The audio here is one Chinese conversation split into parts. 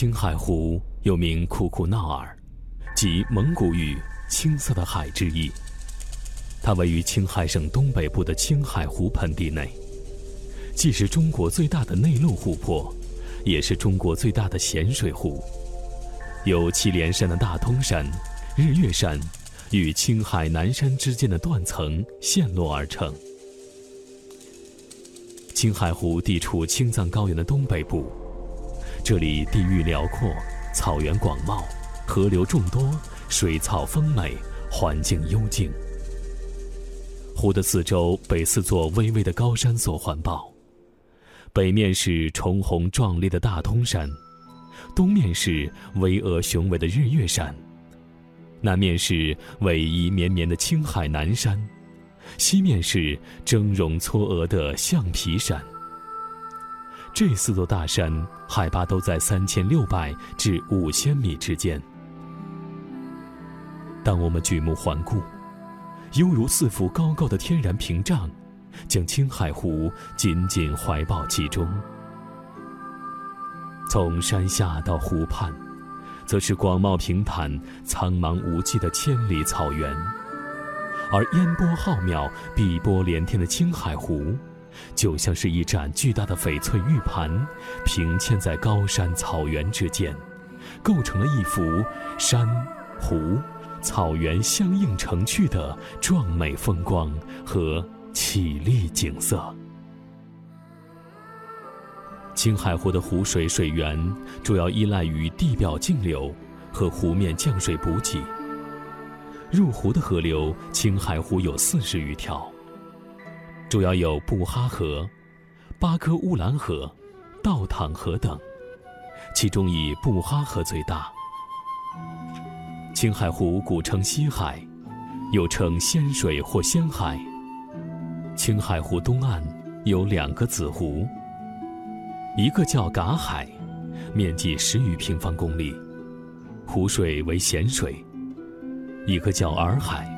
青海湖又名库库闹尔，即蒙古语“青色的海”之意。它位于青海省东北部的青海湖盆地内，既是中国最大的内陆湖泊，也是中国最大的咸水湖。由祁连山的大通山、日月山与青海南山之间的断层陷落而成。青海湖地处青藏高原的东北部，这里地域辽阔，草原广袤，河流众多，水草丰美，环境幽静。湖的四周被四座巍巍的高山所环抱，北面是重宏壮丽的大通山，东面是巍峨雄伟的日月山，南面是逶迤绵绵的青海南山。西面是峥嵘嵯峨的象皮山。这四座大山海拔都在三千六百至五千米之间。当我们举目环顾，犹如四幅高高的天然屏障，将青海湖紧紧怀抱其中。从山下到湖畔，则是广袤平坦、苍茫无际的千里草原。而烟波浩渺、碧波连天的青海湖，就像是一盏巨大的翡翠玉盘，平嵌在高山草原之间，构成了一幅山、湖、草原相映成趣的壮美风光和绮丽景色。青海湖的湖水水源主要依赖于地表径流和湖面降水补给。入湖的河流，青海湖有四十余条，主要有布哈河、巴科乌兰河、道坦河等，其中以布哈河最大。青海湖古称西海，又称仙水或仙海。青海湖东岸有两个子湖，一个叫嘎海，面积十余平方公里，湖水为咸水。一个叫洱海，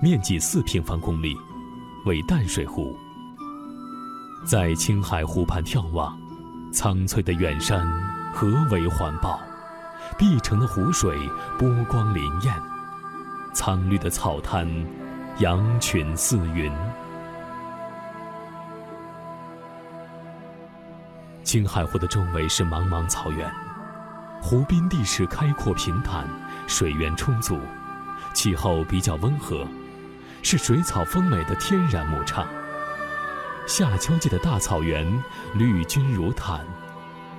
面积四平方公里，为淡水湖。在青海湖畔眺望，苍翠的远山何为环抱，碧城的湖水波光潋滟，苍绿的草滩羊群似云。青海湖的周围是茫茫草原，湖滨地势开阔平坦，水源充足。气候比较温和，是水草丰美的天然牧场。夏秋季的大草原绿军如毯，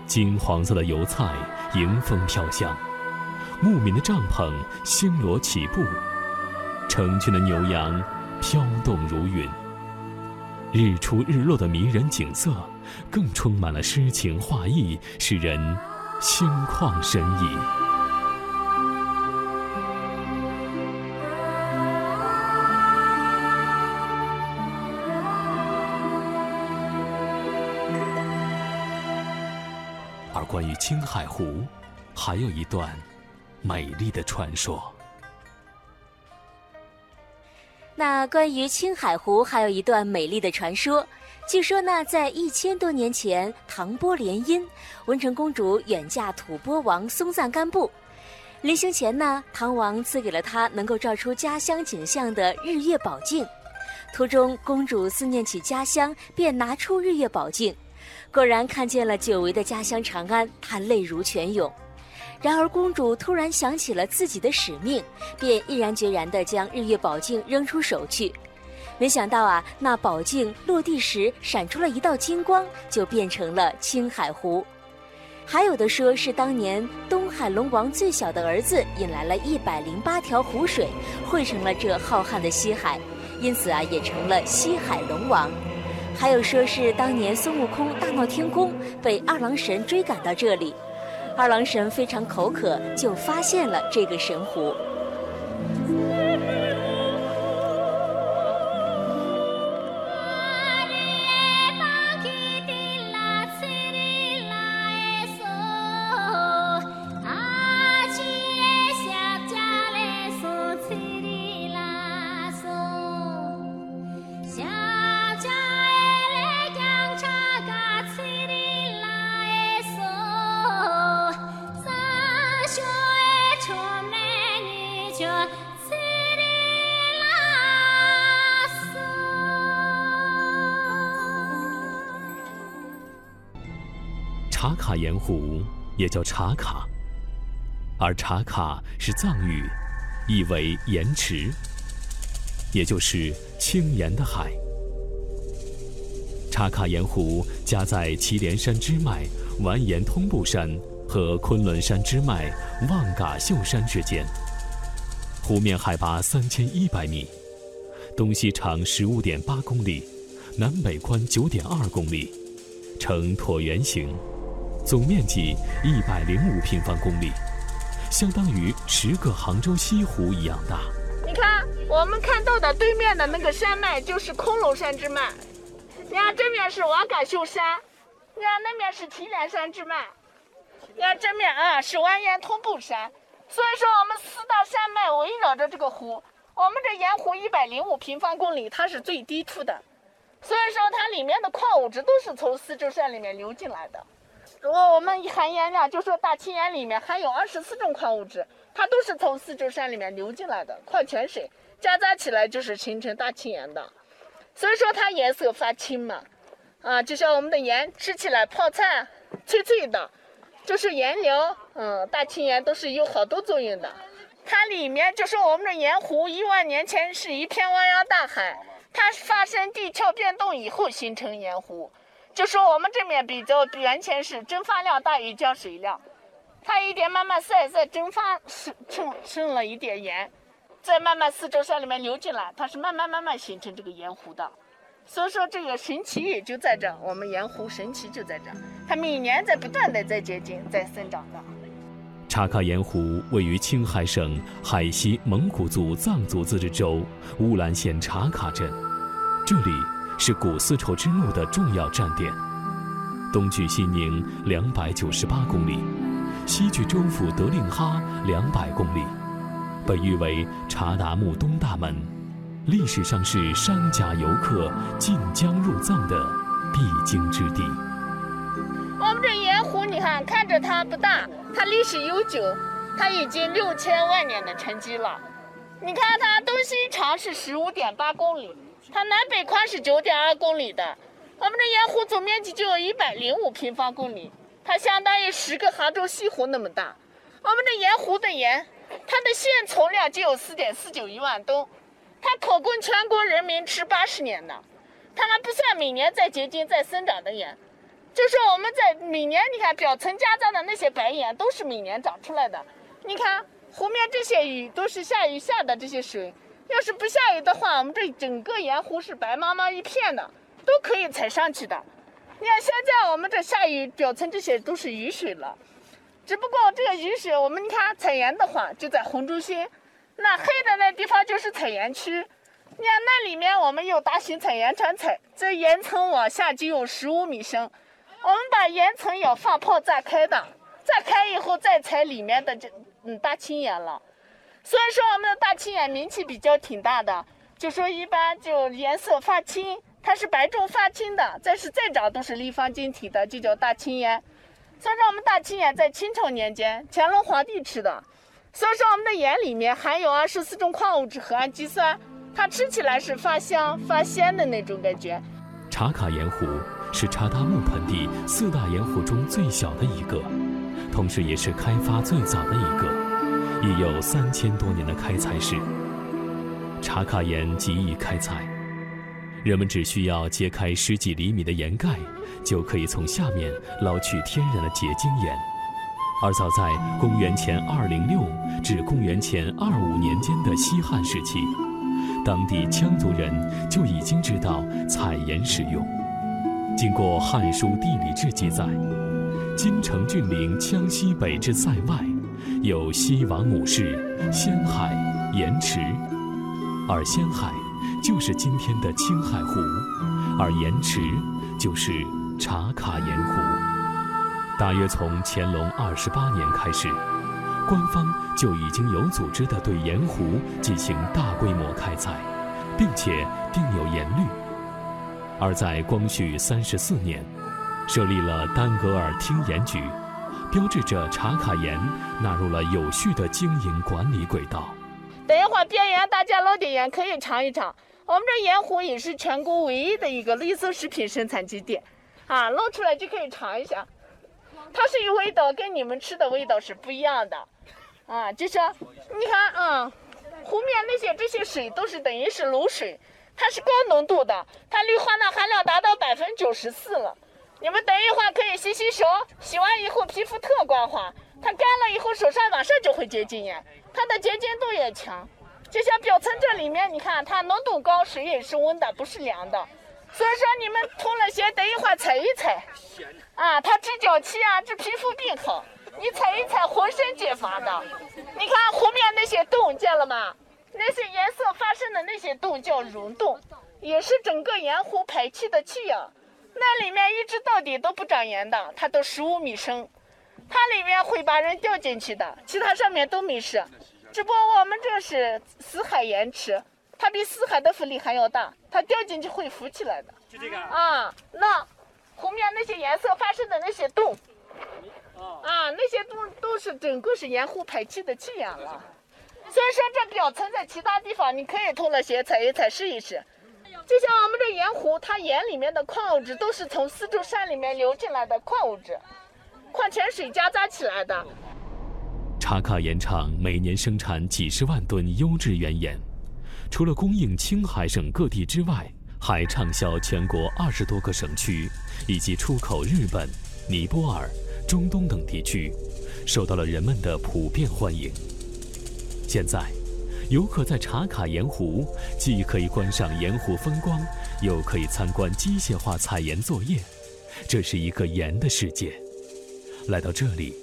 金黄色的油菜迎风飘香，牧民的帐篷星罗棋布，成群的牛羊飘动如云。日出日落的迷人景色，更充满了诗情画意，使人心旷神怡。关于青海湖，还有一段美丽的传说。那关于青海湖还有一段美丽的传说，据说呢，在一千多年前，唐波联姻，文成公主远嫁吐蕃王松赞干布。临行前呢，唐王赐给了她能够照出家乡景象的日月宝镜。途中，公主思念起家乡，便拿出日月宝镜。果然看见了久违的家乡长安，她泪如泉涌。然而公主突然想起了自己的使命，便毅然决然地将日月宝镜扔出手去。没想到啊，那宝镜落地时闪出了一道金光，就变成了青海湖。还有的说是当年东海龙王最小的儿子引来了一百零八条湖水，汇成了这浩瀚的西海，因此啊，也成了西海龙王。还有说是当年孙悟空大闹天宫，被二郎神追赶到这里，二郎神非常口渴，就发现了这个神湖。茶卡盐湖也叫茶卡，而茶卡是藏语，意为盐池，也就是青盐的海。茶卡盐湖夹在祁连山支脉完颜通布山和昆仑山支脉望嘎秀山之间，湖面海拔三千一百米，东西长十五点八公里，南北宽九点二公里，呈椭圆形，总面积一百零五平方公里，相当于十个杭州西湖一样大。你看，我们看到的对面的那个山脉就是昆仑山支脉。你看这面是瓦岗秀山，你看那面是祁连山支脉，你看这面啊是完颜通布山，所以说我们四大山脉围绕着这个湖，我们这盐湖一百零五平方公里，它是最低处的，所以说它里面的矿物质都是从四周山里面流进来的。如果我们含盐量，就说大青盐里面含有二十四种矿物质，它都是从四周山里面流进来的矿泉水，夹杂起来就是形成大青盐的。所以说它颜色发青嘛，啊，就像我们的盐吃起来泡菜脆脆的，就是盐疗，嗯，大青盐都是有好多作用的。它里面就是我们的盐湖，一万年前是一片汪洋大海，它发生地壳变动以后形成盐湖。就说我们这面比较完全是蒸发量大于降水量，它一点慢慢晒晒蒸发剩剩剩了一点盐。再慢慢四周山里面流进来，它是慢慢慢慢形成这个盐湖的，所以说这个神奇也就在这，我们盐湖神奇就在这，它每年在不断的在结晶，在生长的。茶卡盐湖位于青海省海西蒙古族藏族自治州乌兰县茶卡镇，这里是古丝绸之路的重要站点，东距西宁两百九十八公里，西距州府德令哈两百公里。被誉为查达木东大门，历史上是商贾游客进疆入藏的必经之地。我们这盐湖，你看，看着它不大，它历史悠久，它已经六千万年的沉积了。你看它东西长是十五点八公里，它南北宽是九点二公里的。我们的盐湖总面积就有一百零五平方公里，它相当于十个杭州西湖那么大。我们的盐湖的盐。它的现存量就有四点四九亿万吨，它可供全国人民吃八十年的，它还不算每年在结晶、在生长的盐，就是我们在每年，你看表层夹杂的那些白盐都是每年长出来的。你看湖面这些雨都是下雨下的这些水，要是不下雨的话，我们这整个盐湖是白茫茫一片的，都可以踩上去的。你看现在我们这下雨，表层这些都是雨水了。只不过这个雨水，我们你看采盐的话，就在红中心，那黑的那地方就是采盐区。你看那里面我们有大型采盐船采，这盐层往下就有十五米深。我们把盐层要放炮炸开的，炸开以后再采里面的这嗯大青盐了。虽然说我们的大青盐名气比较挺大的，就说一般就颜色发青，它是白中发青的，再是再长都是立方晶体的，就叫大青盐。所以说，我们大青盐在清朝年间乾隆皇帝吃的。所以说，我们的盐里面含有二十四种矿物质和氨基酸，它吃起来是发香发鲜的那种感觉。茶卡盐湖是查达木盆地四大盐湖中最小的一个，同时也是开发最早的一个，已有三千多年的开采史。茶卡盐极易开采，人们只需要揭开十几厘米的盐盖。就可以从下面捞取天然的结晶盐，而早在公元前二零六至公元前二五年间的西汉时期，当地羌族人就已经知道采盐使用。经过《汉书地理志》记载，金城峻岭羌西北之塞外，有西王母氏、仙海、盐池，而仙海就是今天的青海湖，而盐池就是。茶卡盐湖，大约从乾隆二十八年开始，官方就已经有组织地对盐湖进行大规模开采，并且定有盐率。而在光绪三十四年，设立了丹格尔厅盐局，标志着茶卡盐纳入了有序的经营管理轨道。等一会儿边缘大家捞点盐可以尝一尝，我们这盐湖也是全国唯一的一个绿色食品生产基地。啊，捞出来就可以尝一下，它是有味道，跟你们吃的味道是不一样的，啊，就是你看，嗯，湖面那些这些水都是等于是卤水，它是高浓度的，它氯化钠含量达到百分之九十四了。你们等一会儿可以洗洗手，洗完以后皮肤特光滑，它干了以后手上马上就会结晶呀，它的结晶度也强。就像表层这里面，你看它浓度高，水也是温的，不是凉的。所以说你们脱了鞋，等一会儿踩一踩，啊，它治脚气啊，治皮肤病好。你踩一踩，浑身解乏的。你看湖面那些洞，见了吗？那些颜色发生的那些洞叫溶洞，也是整个盐湖排气的气呀。那里面一直到底都不长盐的，它都十五米深，它里面会把人掉进去的，其他上面都没事。只不过我们这是死海盐池，它比死海的浮力还要大，它掉进去会浮起来的。就这个啊，那湖面那些颜色发生的那些洞，啊，那些洞都是整个是盐湖排气的气眼了。所以说这表层在其他地方你可以脱了鞋踩一踩试一试。就像我们这盐湖，它盐里面的矿物质都是从四周山里面流进来的矿物质，矿泉水夹杂起来的。茶卡盐场每年生产几十万吨优质原盐，除了供应青海省各地之外，还畅销全国二十多个省区，以及出口日本、尼泊尔、中东等地区，受到了人们的普遍欢迎。现在。游客在茶卡盐湖，既可以观赏盐湖风光，又可以参观机械化采盐作业。这是一个盐的世界。来到这里，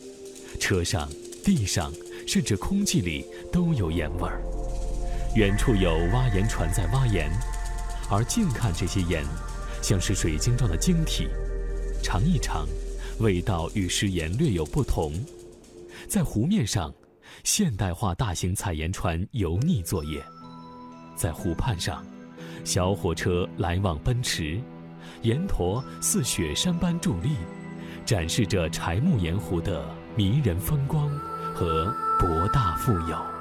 车上、地上，甚至空气里都有盐味儿。远处有挖盐船在挖盐，而近看这些盐，像是水晶状的晶体。尝一尝，味道与食盐略有不同。在湖面上。现代化大型采盐船油腻作业，在湖畔上，小火车来往奔驰，盐坨似雪山般伫立，展示着柴木盐湖的迷人风光和博大富有。